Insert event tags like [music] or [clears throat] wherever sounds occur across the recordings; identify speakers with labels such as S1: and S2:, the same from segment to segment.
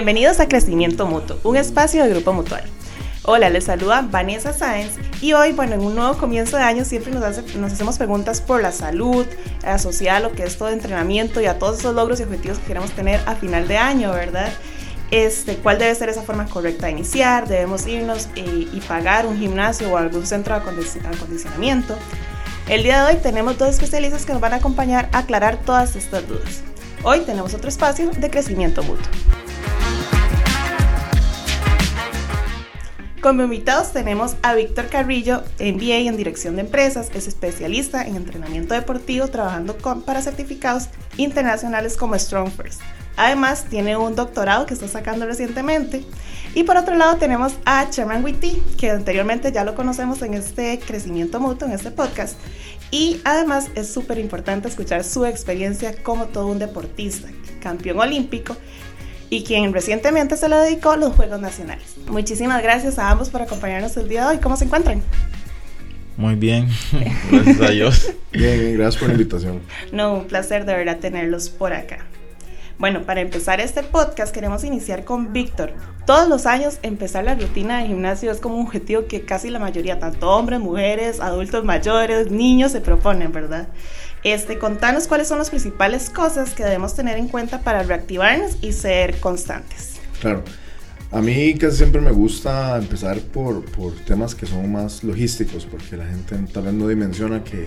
S1: Bienvenidos a Crecimiento Mutuo, un espacio de Grupo Mutual. Hola, les saluda Vanessa Sáenz y hoy, bueno, en un nuevo comienzo de año siempre nos, nos hacemos preguntas por la salud, asociada a lo que es todo entrenamiento y a todos esos logros y objetivos que queremos tener a final de año, ¿verdad? Este, ¿Cuál debe ser esa forma correcta de iniciar? ¿Debemos irnos y, y pagar un gimnasio o algún centro de acondicionamiento? El día de hoy tenemos dos especialistas que nos van a acompañar a aclarar todas estas dudas. Hoy tenemos otro espacio de crecimiento mutuo. Como invitados tenemos a Víctor Carrillo, MBA en Dirección de Empresas, es especialista en entrenamiento deportivo trabajando con, para certificados internacionales como Strong First. Además, tiene un doctorado que está sacando recientemente. Y por otro lado tenemos a Chairman Witty, que anteriormente ya lo conocemos en este crecimiento mutuo, en este podcast. Y además es súper importante escuchar su experiencia como todo un deportista, campeón olímpico y quien recientemente se le dedicó a los Juegos Nacionales. Muchísimas gracias a ambos por acompañarnos el día de hoy. ¿Cómo se encuentran?
S2: Muy bien, [laughs] gracias a Dios.
S3: bien, gracias por la invitación.
S1: No, un placer de verdad tenerlos por acá. Bueno, para empezar este podcast queremos iniciar con Víctor. Todos los años empezar la rutina de gimnasio es como un objetivo que casi la mayoría, tanto hombres, mujeres, adultos mayores, niños, se proponen, ¿verdad? Este, contanos cuáles son las principales cosas que debemos tener en cuenta para reactivarnos y ser constantes.
S3: Claro. A mí casi siempre me gusta empezar por, por temas que son más logísticos, porque la gente tal vez no dimensiona que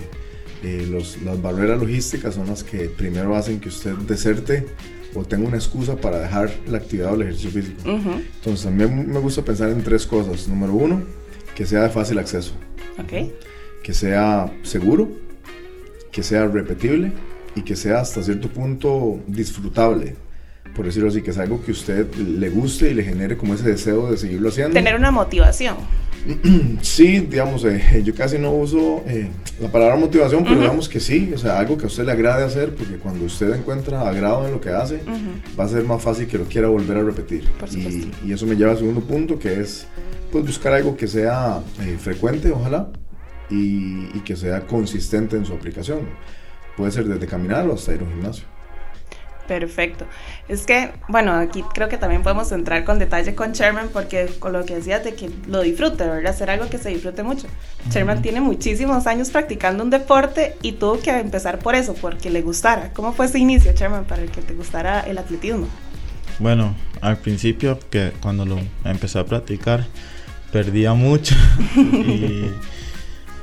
S3: eh, los, las barreras logísticas son las que primero hacen que usted deserte o tenga una excusa para dejar la actividad o el ejercicio físico. Entonces, a mí me gusta pensar en tres cosas. Número uno, que sea de fácil acceso.
S1: Okay.
S3: Que sea seguro, que sea repetible y que sea hasta cierto punto disfrutable por decirlo así, que es algo que a usted le guste y le genere como ese deseo de seguirlo haciendo.
S1: Tener una motivación. [clears throat]
S3: Sí, digamos, eh, yo casi no uso eh, la palabra motivación, pero digamos que sí, o sea, algo que a usted le agrade hacer, porque cuando usted encuentra agrado en lo que hace, va a ser más fácil que lo quiera volver a repetir. Y, y, eso me lleva al segundo punto, que es pues buscar algo que sea eh, frecuente, ojalá, y, y que sea consistente en su aplicación. Puede ser desde caminar o hasta ir a un gimnasio.
S1: Perfecto. Es que, bueno, aquí creo que también podemos entrar con detalle con Sherman porque con lo que decías de que lo disfrute, ¿verdad? Hacer algo que se disfrute mucho. Sherman tiene muchísimos años practicando un deporte y tuvo que empezar por eso, porque le gustara. ¿Cómo fue ese inicio, Sherman, para que te gustara el atletismo?
S2: Bueno, al principio, que cuando lo empecé a practicar, perdía mucho [laughs] y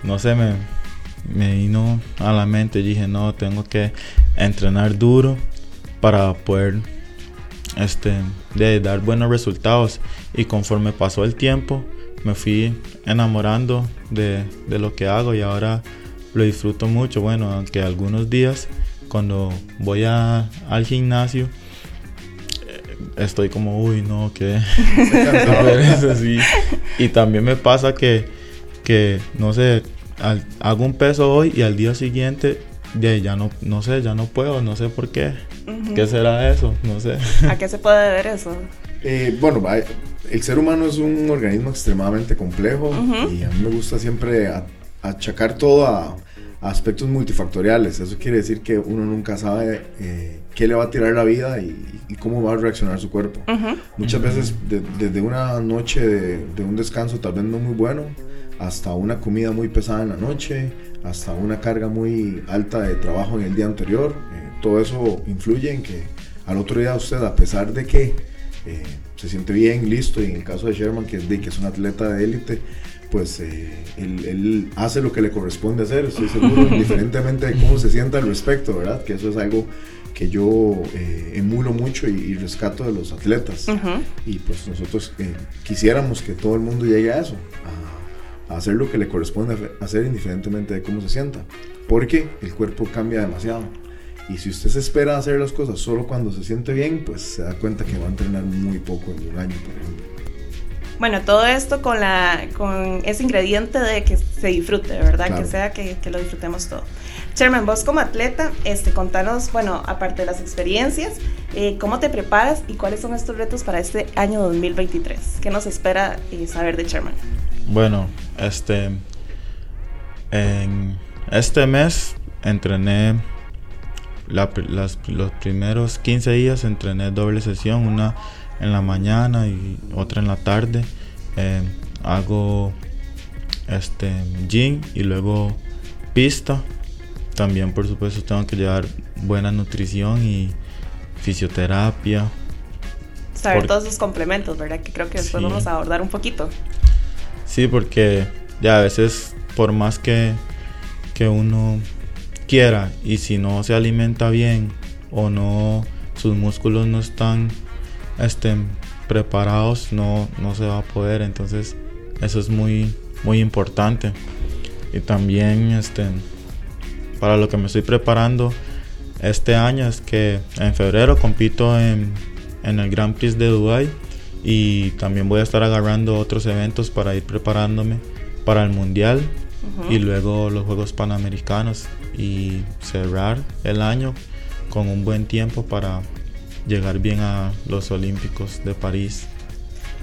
S2: no sé, me, me vino a la mente, dije, no, tengo que entrenar duro para poder este, de dar buenos resultados. Y conforme pasó el tiempo, me fui enamorando de, de, lo que hago y ahora lo disfruto mucho. Bueno, aunque algunos días cuando voy a, al gimnasio eh, estoy como, uy, no, que [laughs] [laughs] así. Y también me pasa que, que no sé, hago un peso hoy y al día siguiente ya no, no sé, ya no puedo, no sé por qué. ¿Qué será eso? No sé.
S1: ¿A qué se puede deber eso?
S3: Eh, bueno, el ser humano es un organismo extremadamente complejo y a mí me gusta siempre achacar todo a, aspectos multifactoriales. Eso quiere decir que uno nunca sabe eh, qué le va a tirar la vida y, cómo va a reaccionar su cuerpo. Muchas veces desde una noche de, de, un descanso tal vez no muy bueno hasta una comida muy pesada en la noche, hasta una carga muy alta de trabajo en el día anterior. Eh, todo eso influye en que al otro día usted, a pesar de que eh, se siente bien, listo, y en el caso de Sherman, que es, de, que es un atleta de élite, pues eh, él, hace lo que le corresponde hacer, estoy [laughs] seguro, indiferentemente de cómo se sienta al respecto, ¿verdad? Que eso es algo que yo emulo mucho y, rescato de los atletas. Y pues nosotros quisiéramos que todo el mundo llegue a eso, hacer lo que le corresponde hacer indiferentemente de cómo se sienta, porque el cuerpo cambia demasiado. Y si usted se espera hacer las cosas solo cuando se siente bien, pues se da cuenta que va a entrenar muy poco en un año, por ejemplo.
S1: Bueno, todo esto con, la, con ese ingrediente de que se disfrute, ¿verdad? Que sea que, que, lo disfrutemos todo. Sherman, vos como atleta, este, contanos, bueno, aparte de las experiencias, eh, ¿cómo te preparas y cuáles son estos retos para este año 2023? ¿Qué nos espera eh, saber de Sherman?
S2: Bueno, este. En este mes entrené. los primeros 15 días entrené doble sesión, una en la mañana y otra en la tarde. Eh, hago este gym y luego pista. También por supuesto tengo que llevar buena nutrición y fisioterapia.
S1: Saber todos sus complementos, ¿verdad? Que creo que después vamos a abordar un poquito.
S2: Sí, porque ya a veces por más que, que uno quiera y si no se alimenta bien o no sus músculos no están estén preparados no, no se va a poder. Entonces eso es muy muy importante. Y también este para lo que me estoy preparando este año es que en febrero compito en, en el Grand Prix de Dubai y también voy a estar agarrando otros eventos para ir preparándome para el mundial y luego los Juegos Panamericanos y cerrar el año con un buen tiempo para llegar bien a los Olímpicos de París.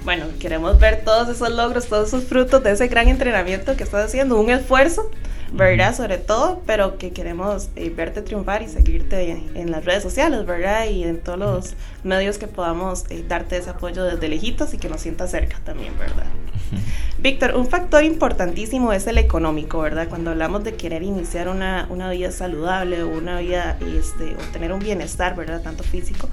S1: Bueno, queremos ver todos esos logros, todos esos frutos de ese gran entrenamiento que estás haciendo, un esfuerzo ¿verdad? Sobre todo, pero que queremos eh, verte triunfar y seguirte en las redes sociales, ¿verdad? Y en todos los medios que podamos eh, darte ese apoyo desde lejitos y que nos sientas cerca también, ¿verdad? Víctor, un factor importantísimo es el económico, ¿verdad? Cuando hablamos de querer iniciar una, una vida saludable o una vida, este, o tener un bienestar, ¿verdad? Tanto físico,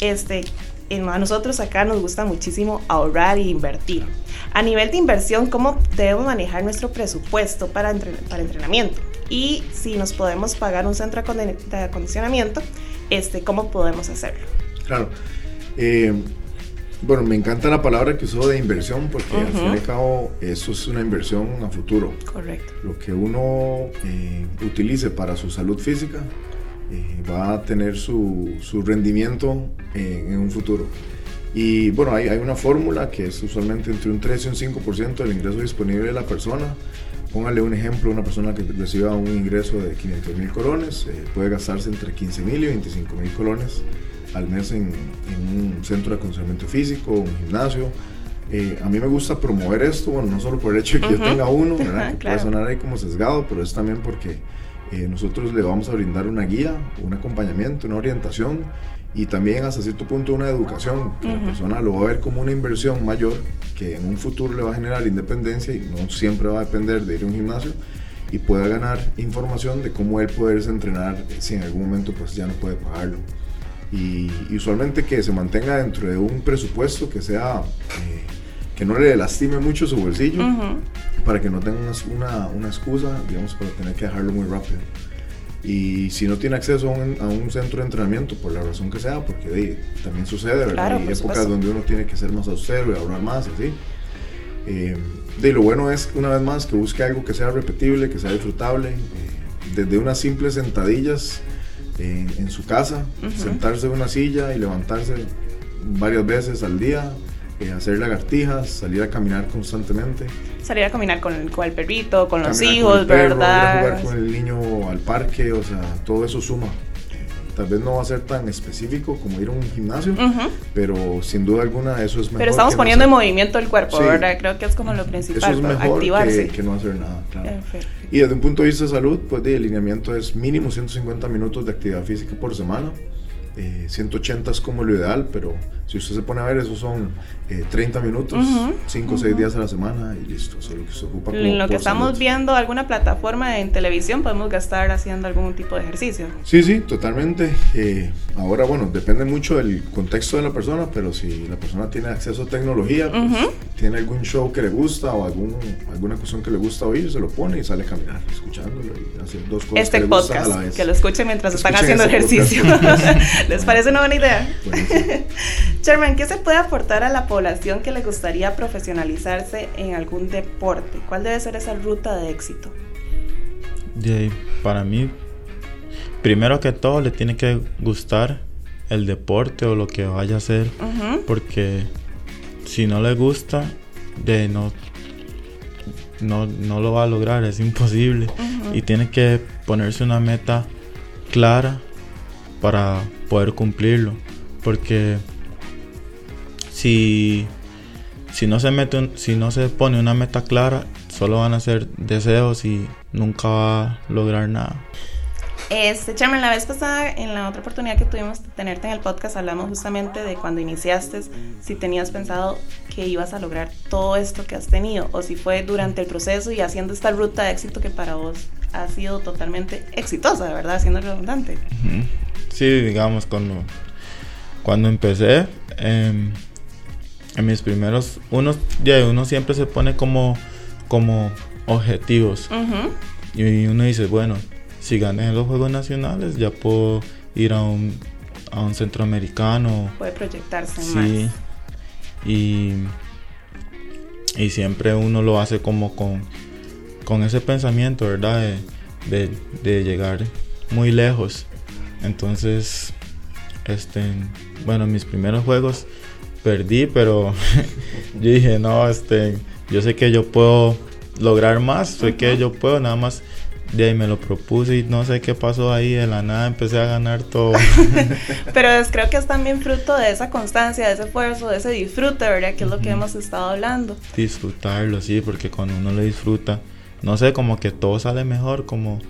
S1: este, a nosotros acá nos gusta muchísimo ahorrar e invertir. A nivel de inversión, ¿cómo debemos manejar nuestro presupuesto para, para entrenamiento? Y si nos podemos pagar un centro de acondicionamiento, este, ¿cómo podemos hacerlo?
S3: Claro. Eh, bueno, me encanta la palabra que usó de inversión porque al fin y al cabo eso es una inversión a futuro.
S1: Correcto.
S3: Lo que uno eh, utilice para su salud física eh, va a tener su, su rendimiento en un futuro. Y bueno, hay, hay una fórmula que es usualmente entre un 3 y un 5% del ingreso disponible de la persona. Póngale un ejemplo, una persona que reciba un ingreso de 500 mil colones eh, puede gastarse entre 15 mil y 25 mil colones al mes en, en, un centro de acondicionamiento físico, un gimnasio. Eh, a mí me gusta promover esto, bueno, no solo por el hecho de que yo tenga uno, ¿verdad? [laughs] que puede sonar ahí como sesgado, pero es también porque eh, nosotros le vamos a brindar una guía, un acompañamiento, una orientación y también hasta cierto punto una educación, que la persona lo va a ver como una inversión mayor que en un futuro le va a generar independencia y no siempre va a depender de ir a un gimnasio y pueda ganar información de cómo él poderse entrenar si en algún momento pues ya no puede pagarlo. Y, usualmente que se mantenga dentro de un presupuesto que sea, eh, que no le lastime mucho su bolsillo, para que no tenga una, una, excusa, digamos, para tener que dejarlo muy rápido. Y si no tiene acceso a un, a un, centro de entrenamiento, por la razón que sea, porque también sucede, ¿verdad? Hay épocas donde uno tiene que ser más austero y ahorrar más, así. Eh, de lo bueno es, una vez más, que busque algo que sea repetible, que sea disfrutable. Eh, desde unas simples sentadillas eh, en su casa, sentarse en una silla y levantarse varias veces al día, eh, hacer lagartijas, salir a caminar constantemente.
S1: Salir a caminar con el, con el perrito, con los hijos, ¿verdad?
S3: jugar con el niño al parque, o sea, todo eso suma. Tal vez no va a ser tan específico como ir a un gimnasio, pero sin duda alguna eso es mejor.
S1: Pero estamos poniendo en movimiento el cuerpo, ¿verdad? Creo que es como lo principal.
S3: Eso es mejor activarse. Que, que, no hacer nada, claro. Y desde un punto de vista de salud, pues de alineamiento es mínimo 150 minutos de actividad física por semana. 180 eh, es como lo ideal, pero si usted se pone a ver, esos son 30 eh, minutos, 5 o 6 días a la semana y listo. Eso es lo que se ocupa.
S1: en lo que estamos viendo alguna plataforma en televisión, podemos gastar haciendo algún tipo de ejercicio.
S3: Sí, sí, totalmente. Eh, ahora, bueno, depende mucho del contexto de la persona, pero si la persona tiene acceso a tecnología, pues, tiene algún show que le gusta o algún, alguna cuestión que le gusta oír, se lo pone y sale a caminar, escuchándolo y hacer dos cosas.
S1: Este que podcast, a la que lo escuchen mientras están haciendo este ejercicio. [laughs] [laughs] ¿Les parece una buena idea? [laughs] Sherman, ¿qué se puede aportar a la población que le gustaría profesionalizarse en algún deporte? ¿Cuál debe ser esa ruta de éxito?
S2: para mí, primero que todo, le tiene que gustar el deporte o lo que vaya a hacer, porque si no le gusta, de no, no, lo va a lograr, es imposible. Y tiene que ponerse una meta clara para poder cumplirlo, porque si, si, no se mete si no se pone una meta clara, solo van a ser deseos y nunca va a lograr nada.
S1: Este, Chairman, la vez pasada, en la otra oportunidad que tuvimos de tenerte en el podcast, hablamos justamente de cuando iniciaste, si tenías pensado que ibas a lograr todo esto que has tenido, o si fue durante el proceso y haciendo esta ruta de éxito que para vos ha sido totalmente exitosa, ¿verdad? Siendo redundante.
S2: Sí, digamos, cuando, cuando empecé, em, en mis primeros, uno, ya uno siempre se pone como, como objetivos. Y uno dice, bueno, si gané los Juegos Nacionales, ya puedo ir a un, a un centroamericano.
S1: Puede proyectarse sí,
S2: Y, y siempre uno lo hace como con, con ese pensamiento, ¿verdad? De, de, llegar muy lejos. Entonces, este, bueno, mis primeros juegos perdí, pero [laughs] yo dije, no, este, yo sé que yo puedo lograr más, sé que yo puedo, nada más de ahí me lo propuse y no sé qué pasó ahí, de la nada empecé a ganar todo. [laughs]
S1: Pero creo que es también fruto de esa constancia, de ese esfuerzo, de ese disfrute, ¿verdad? Que es lo que hemos estado hablando.
S2: Disfrutarlo, sí, porque cuando uno lo disfruta, no sé, como que todo sale mejor, como,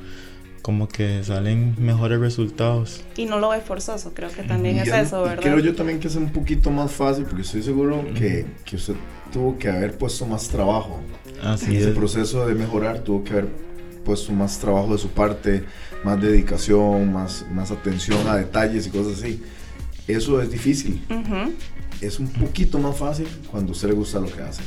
S2: como que salen mejores resultados.
S1: Y no lo ve forzoso, creo que también es eso, ¿verdad?
S3: Creo yo también que es un poquito más fácil, porque estoy seguro que, que usted tuvo que haber puesto más trabajo. Así en ese proceso de mejorar tuvo que haber puesto más trabajo de su parte, más dedicación, más, más atención a detalles y cosas así. Eso es difícil. Es un poquito más fácil cuando a usted le gusta lo que hace.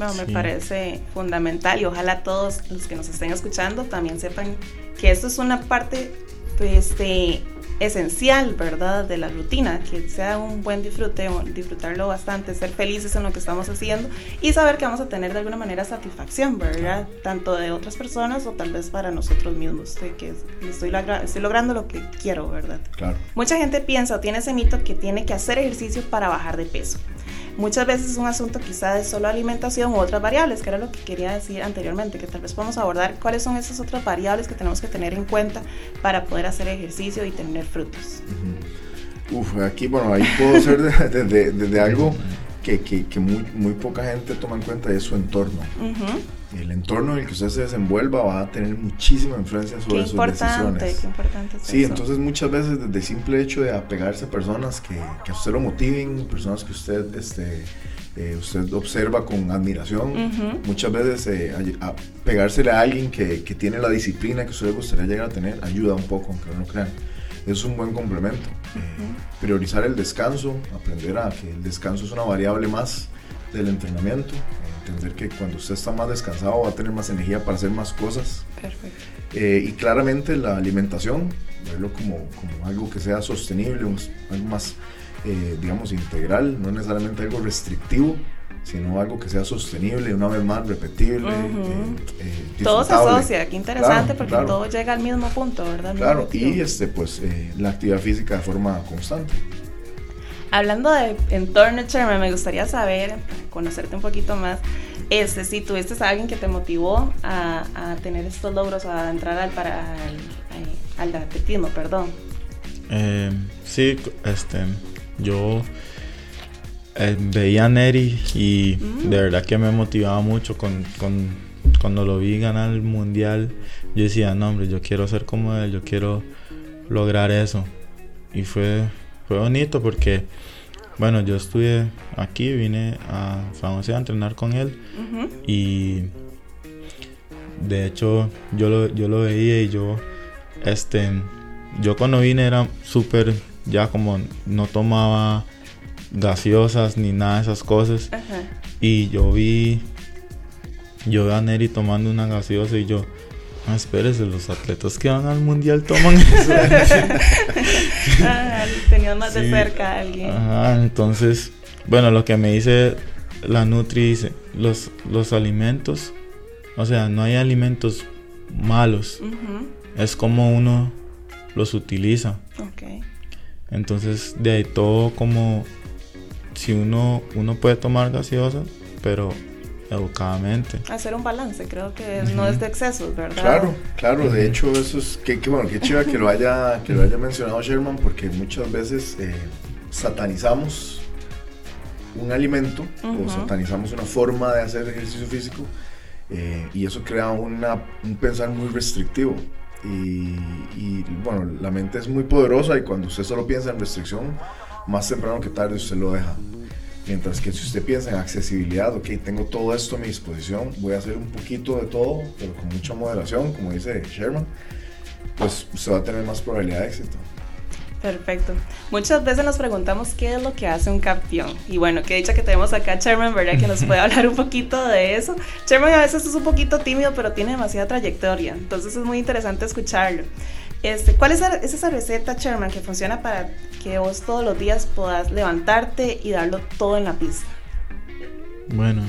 S1: Bueno, me parece fundamental y ojalá todos los que nos estén escuchando también sepan que esto es una parte pues, de esencial, ¿verdad? De la rutina, que sea un buen disfrute, disfrutarlo bastante, ser felices en lo que estamos haciendo y saber que vamos a tener de alguna manera satisfacción, ¿verdad? Tanto de otras personas o tal vez para nosotros mismos, de que estoy, estoy logrando lo que quiero, ¿verdad?
S3: Claro.
S1: Mucha gente piensa o tiene ese mito que tiene que hacer ejercicio para bajar de peso. Muchas veces es un asunto quizá de solo alimentación u otras variables, que era lo que quería decir anteriormente, que tal vez podemos abordar cuáles son esas otras variables que tenemos que tener en cuenta para poder hacer ejercicio y tener frutos.
S3: Uf, aquí, bueno, ahí puedo ser desde de, algo que, que, que muy, muy, poca gente toma en cuenta, es su entorno. El entorno en el que usted se desenvuelva va a tener muchísima influencia sobre sus decisiones.
S1: Qué importante
S3: sí, entonces muchas veces desde el simple hecho de apegarse a personas que, que a usted lo motiven, personas que usted, este, eh, usted observa con admiración, muchas veces eh, a, pegársele a alguien que, que, tiene la disciplina que usted le gustaría llegar a tener ayuda un poco, aunque no lo crean. Es un buen complemento. Priorizar el descanso, aprender a que el descanso es una variable más del entrenamiento entender que cuando usted está más descansado va a tener más energía para hacer más cosas.
S1: Perfecto.
S3: Eh, y claramente la alimentación, verlo como, como algo que sea sostenible, algo más, eh, digamos, integral, no necesariamente algo restrictivo, sino algo que sea sostenible, una vez más repetible.
S1: Eh, todo se asocia, qué interesante, porque todo llega al mismo punto, ¿verdad?
S3: Claro, y este, pues, la actividad física de forma constante.
S1: Hablando de entorno, Chairman, me gustaría saber, conocerte un poquito más, este, si tuviste a alguien que te motivó a, tener estos logros, a entrar al, para, al, atletismo, perdón.
S2: Eh, sí, este, yo eh, veía a Neri y mm. de verdad que me motivaba mucho con, con, cuando lo vi ganar el mundial. Yo decía, no, hombre, yo quiero ser como él, yo quiero lograr eso. Y fue fue bonito porque, bueno, yo estuve aquí, vine a San José a entrenar con él y de hecho yo lo, yo lo veía y yo, este, yo cuando vine era súper, ya como no tomaba gaseosas ni nada de esas cosas y yo vi, yo vi a Neri tomando una gaseosa y yo, Ah, espérese, los atletas que van al mundial toman [laughs] eso.
S1: ah, tenían más de cerca a alguien.
S2: Ajá, entonces, bueno, lo que me dice la Nutri dice, los, los alimentos, o sea, no hay alimentos malos. Es como uno los utiliza.
S1: Okay.
S2: Entonces, de ahí todo como si uno uno puede tomar gaseosa, pero educadamente.
S1: Hacer un balance, creo que no es de excesos, ¿verdad?
S3: Claro, claro, de hecho eso es, que, bueno, qué chiva que lo haya, que lo haya mencionado Sherman, porque muchas veces eh, satanizamos un alimento o satanizamos una forma de hacer ejercicio físico eh, y eso crea una, un pensar muy restrictivo. Y, y, bueno, la mente es muy poderosa y cuando usted solo piensa en restricción, más temprano que tarde usted lo deja. Mientras que si usted piensa en accesibilidad, ok, tengo todo esto a mi disposición, voy a hacer un poquito de todo, pero con mucha moderación, como dice Sherman, pues usted va a tener más probabilidad de éxito.
S1: Perfecto. Muchas veces nos preguntamos qué es lo que hace un campeón. Y bueno, qué dicha que tenemos acá a Sherman, ¿verdad? Que nos puede [laughs] hablar un poquito de eso. Sherman a veces es un poquito tímido, pero tiene demasiada trayectoria. Entonces es muy interesante escucharlo. Este, ¿Cuál es, esa receta, Sherman, que funciona para que vos todos los días puedas levantarte y darlo todo en la pista?
S2: Bueno,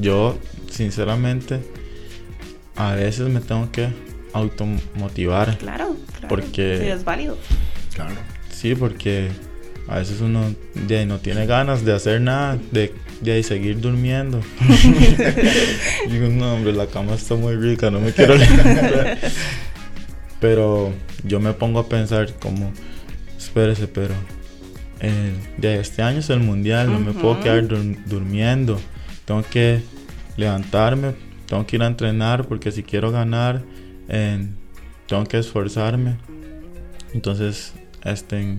S2: yo sinceramente a veces me tengo que automotivar.
S1: Claro, claro.
S2: Porque
S1: sí, es válido.
S3: Claro.
S2: Sí, porque a veces uno de no tiene ganas de hacer nada, de, de seguir durmiendo. [laughs] [laughs] Digo, no, hombre, la cama está muy rica, no me quiero levantar. [laughs] Pero yo me pongo a pensar como, espérese, pero eh, de este año es el mundial, no me puedo quedar durmiendo. Tengo que levantarme, tengo que ir a entrenar porque si quiero ganar, eh, tengo que esforzarme. Entonces, este,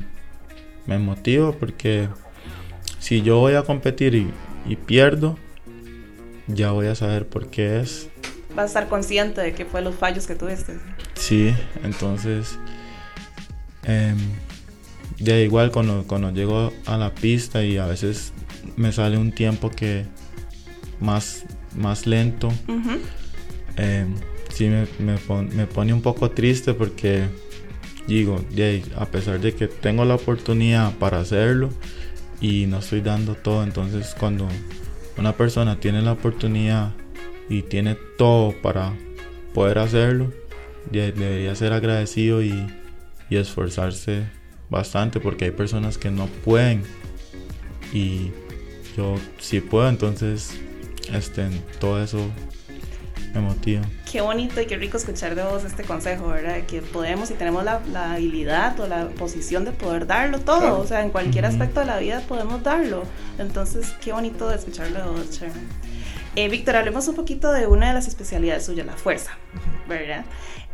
S2: me motivo porque si yo voy a competir y, y pierdo, ya voy a saber por qué es.
S1: Vas a estar consciente de que fue los fallos que tuviste.
S2: Sí, entonces, eh, igual cuando, cuando llego a la pista y a veces me sale un tiempo que más, más lento, uh -huh. eh, sí me, me, pon, me, pone un poco triste porque digo, yeah, a pesar de que tengo la oportunidad para hacerlo y no estoy dando todo, entonces cuando una persona tiene la oportunidad y tiene todo para poder hacerlo, debería ser agradecido y, y, esforzarse bastante porque hay personas que no pueden y yo sí puedo, entonces este, todo eso me motiva.
S1: Qué bonito y qué rico escuchar de vos este consejo, ¿verdad? Que podemos y tenemos la, la habilidad o la posición de poder darlo todo, claro. o sea, en cualquier uh -huh. aspecto de la vida podemos darlo. Entonces, qué bonito de escucharlo de vos, Sharon. Eh, Víctor, hablemos un poquito de una de las especialidades suyas, la fuerza, ¿verdad?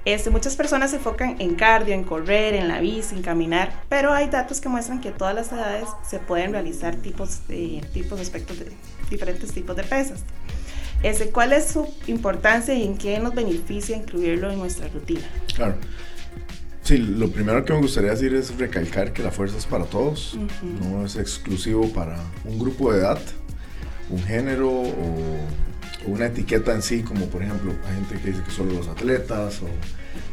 S1: Este, muchas personas se enfocan en cardio, en correr, en la bici, en caminar, pero hay datos que muestran que todas las edades se pueden realizar tipos de, tipos, aspectos de diferentes tipos de pesas. Este, ¿Cuál es su importancia y en qué nos beneficia incluirlo en nuestra rutina?
S3: Claro. Sí, lo primero que me gustaría decir es recalcar que la fuerza es para todos, uh -huh. no es exclusivo para un grupo de edad, un género o una etiqueta en sí, como por ejemplo, hay gente que dice que solo los atletas, o,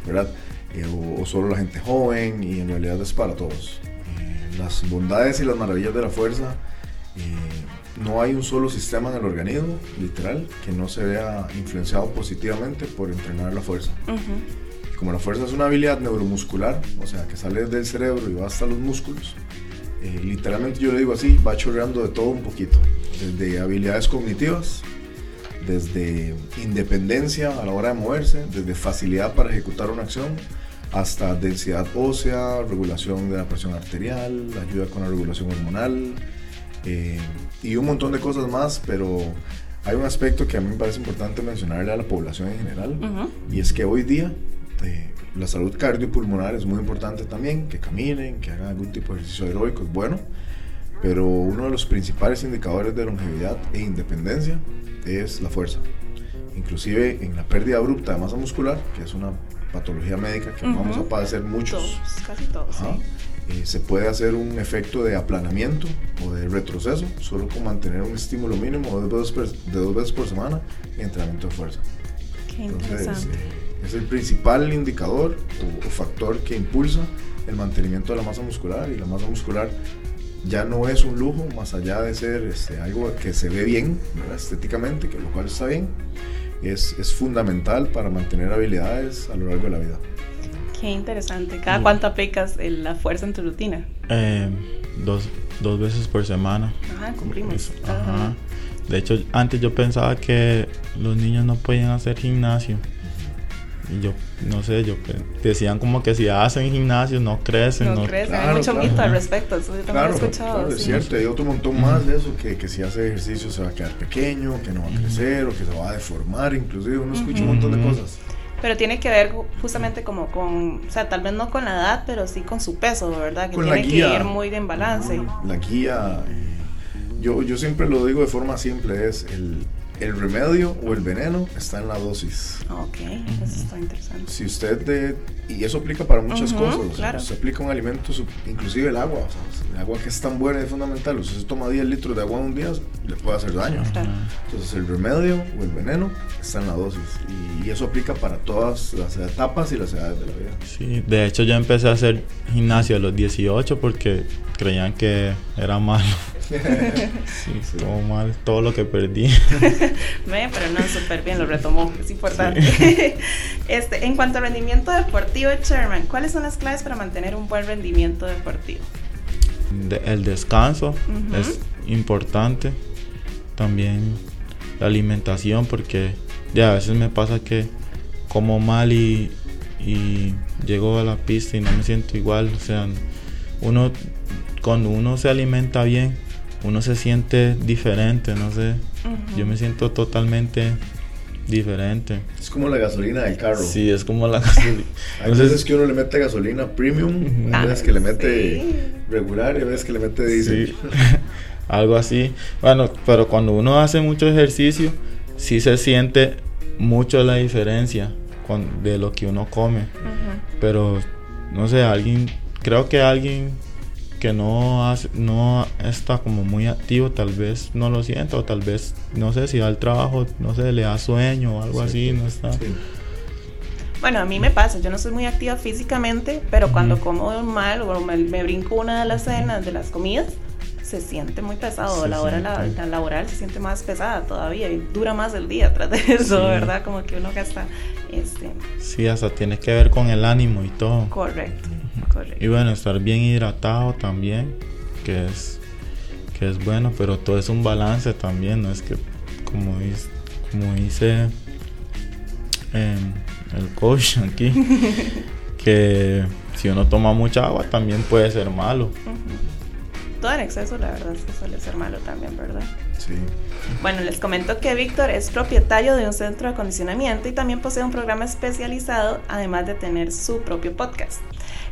S3: ¿verdad? Eh, o, o, solo la gente joven, y en realidad es para todos. Eh, las bondades y las maravillas de la fuerza, eh, no hay un solo sistema en el organismo, literal, que no se vea influenciado positivamente por entrenar la fuerza. Uh -huh. Como la fuerza es una habilidad neuromuscular, o sea, que sale del cerebro y va hasta los músculos, literalmente yo le digo así, va chorreando de todo un poquito, desde habilidades cognitivas, desde independencia a la hora de moverse, desde facilidad para ejecutar una acción, hasta densidad ósea, regulación de la presión arterial, ayuda con la regulación hormonal eh, y un montón de cosas más, pero hay un aspecto que a mí me parece importante mencionarle a la población en general uh -huh. y es que hoy día eh, la salud cardiopulmonar es muy importante también, que caminen, que hagan algún tipo de ejercicio aeróbico, es bueno, pero uno de los principales indicadores de longevidad e independencia es la fuerza. Inclusive en la pérdida abrupta de masa muscular, que es una patología médica que uh -huh. vamos a padecer muchos,
S1: todos, casi todos,
S3: Ajá,
S1: sí.
S3: eh, se puede hacer un efecto de aplanamiento o de retroceso solo con mantener un estímulo mínimo de dos, veces, de dos veces por semana y entrenamiento de fuerza.
S1: Qué
S3: Entonces, eh, es el principal indicador o, o factor que impulsa el mantenimiento de la masa muscular y la masa muscular ya no es un lujo, más allá de ser este, algo que se ve bien ¿verdad? estéticamente, que lo cual está bien, es, es, fundamental para mantener habilidades a lo largo de la vida.
S1: Qué interesante. ¿Cada sí. cuánto aplicas la fuerza en tu rutina?
S2: Eh, dos, dos veces por semana.
S1: Ajá, cumplimos.
S2: Ajá. Ajá. De hecho, antes yo pensaba que los niños no podían hacer gimnasio. Y yo, no sé, yo decían como que si hacen gimnasio no crecen.
S1: No,
S2: no
S1: crecen, claro, hay mucho claro. mito al respecto, eso yo también
S3: claro,
S1: lo he escuchado. Sí.
S3: es cierto, hay otro montón más de eso, que, que si hace ejercicio se va a quedar pequeño, que no va a crecer, o que se va a deformar, inclusive uno escucha uh -huh. un montón de cosas.
S1: Pero tiene que ver justamente como con, o sea, tal vez no con la edad, pero sí con su peso, ¿verdad? Que
S3: Con la
S1: tiene que
S3: guía.
S1: ir muy en balance.
S3: La guía, eh, yo, yo siempre lo digo de forma simple, es el, el remedio o el veneno está en la dosis.
S1: Ok, eso está interesante.
S3: Si usted, de- y eso aplica para muchas
S1: Ujú,
S3: cosas, o sea,
S1: claro.
S3: se aplica un alimento, inclusive el agua, o sea, el agua que es tan buena y fundamental, usted se toma 10 litros de agua en un día, le puede hacer daño.
S1: Claro.
S3: Entonces el remedio o el veneno está en la dosis y, y eso aplica para todas las etapas y las edades de la vida.
S2: Sí, de hecho yo empecé a hacer gimnasio a los 18 porque creían que era malo. Sí, todo mal, todo lo que perdí. [laughs]
S1: Ve, pero no, súper bien, lo retomó, es importante. [laughs] este, en cuanto al rendimiento deportivo, Chairman, ¿cuáles son las claves para mantener un buen rendimiento deportivo?
S2: De- el descanso es importante. También la alimentación porque ya a veces me pasa que como mal y, y llego a la pista y no me siento igual. O sea, uno cuando uno se alimenta bien, uno se siente diferente, no sé. Yo me siento totalmente diferente.
S3: Es como la gasolina del carro.
S2: Sí, es como la [laughs] gasolina.
S3: Hay
S2: Entonces-
S3: veces que uno le mete gasolina premium,
S1: Ah,
S3: hay veces que le mete
S1: sí.
S3: regular y hay veces que le mete diésel.
S2: Sí, [laughs] algo así. Bueno, pero cuando uno hace mucho ejercicio, sí se siente mucho la diferencia con- de lo que uno come. Pero, no sé, alguien, creo que alguien que no, hace, no está como muy activo, tal vez no lo sienta, o tal vez, no sé, si va al trabajo, no sé, le da sueño o algo así, no está.
S3: Sí.
S1: Bueno, a mí me pasa, yo no soy muy activa físicamente, pero cuando como mal o me, me brinco una de las cenas, de las comidas, se siente muy pesado.
S2: Se
S1: la hora la, la laboral se siente más pesada todavía y dura más el día tras de eso,
S2: Sí.
S1: ¿verdad? Como que uno gasta, este,
S2: Sí, hasta tiene que ver con el ánimo y todo.
S1: correcto,
S2: Y bueno, estar bien hidratado también, que es, que es bueno, pero todo es un balance también, no es que como dice, como dice em, el coach aquí, [laughs] que si uno toma mucha agua también puede ser malo.
S1: Todo en exceso, la verdad, que suele ser malo también, ¿verdad?
S3: Sí.
S1: Bueno, les comento que Víctor es propietario de un centro de acondicionamiento y también posee un programa especializado, además de tener su propio podcast.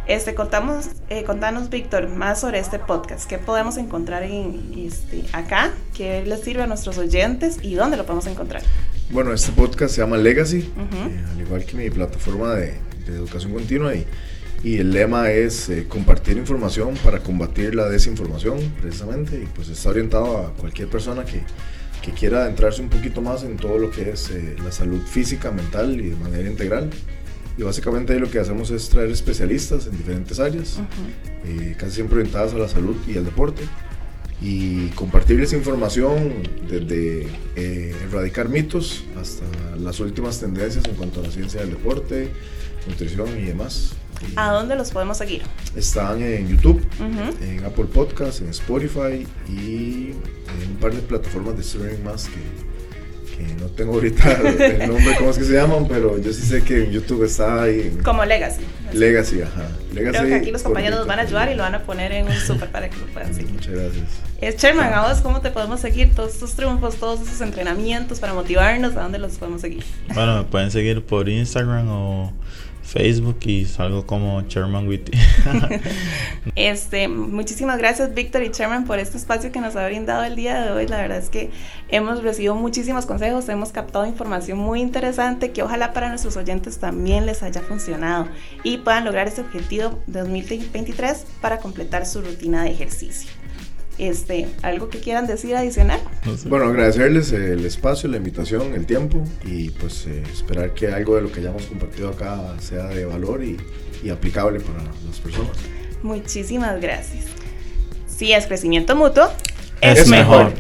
S1: Este, contamos, eh, contanos, Víctor, más sobre este podcast. ¿Qué podemos encontrar en, este, acá? ¿Qué les sirve a nuestros oyentes y dónde lo podemos encontrar?
S3: Bueno, este podcast se llama Legacy,
S1: Ujú.
S3: eh, al igual que mi plataforma de, de educación continua y, y el lema es eh, compartir información para combatir la desinformación precisamente y pues está orientado a cualquier persona que, que quiera adentrarse un poquito más en todo lo que es eh, la salud física, mental y de manera integral. Y básicamente ahí lo que hacemos es traer especialistas en diferentes áreas, eh, casi siempre orientadas a la salud y al deporte, y compartirles información desde eh, erradicar mitos hasta las últimas tendencias en cuanto a la ciencia del deporte, nutrición y demás. Y
S1: ¿A dónde los podemos seguir?
S3: Están en YouTube, en Apple Podcasts, en Spotify y en un par de plataformas de streaming más que, que no tengo ahorita el nombre, cómo es que se llaman, pero yo sí sé que en YouTube está ahí
S1: Como Legacy.
S3: Legacy, ajá. Legacy
S1: Creo que aquí los compañeros nos van a ayudar y lo van a poner en un super para que lo puedan seguir.
S3: Muchas gracias.
S1: Es Sherman, a vos, ¿cómo te podemos seguir? Todos estos triunfos, todos esos entrenamientos para motivarnos, ¿a dónde los podemos seguir?
S2: Bueno, me pueden seguir por Instagram o Facebook y salgo como Chairman Witty. [laughs]
S1: Este, muchísimas gracias Víctor y Sherman por este espacio que nos ha brindado el día de hoy. La verdad es que hemos recibido muchísimos consejos, hemos captado información muy interesante que ojalá para nuestros oyentes también les haya funcionado y puedan lograr ese objetivo de 2023 para completar su rutina de ejercicio. Este, ¿algo que quieran decir adicional?
S3: Bueno, agradecerles el espacio, la invitación, el tiempo y pues eh, esperar que algo de lo que hayamos compartido acá sea de valor y, y aplicable para las personas.
S1: Muchísimas gracias. Si es crecimiento mutuo,
S2: Es mejor.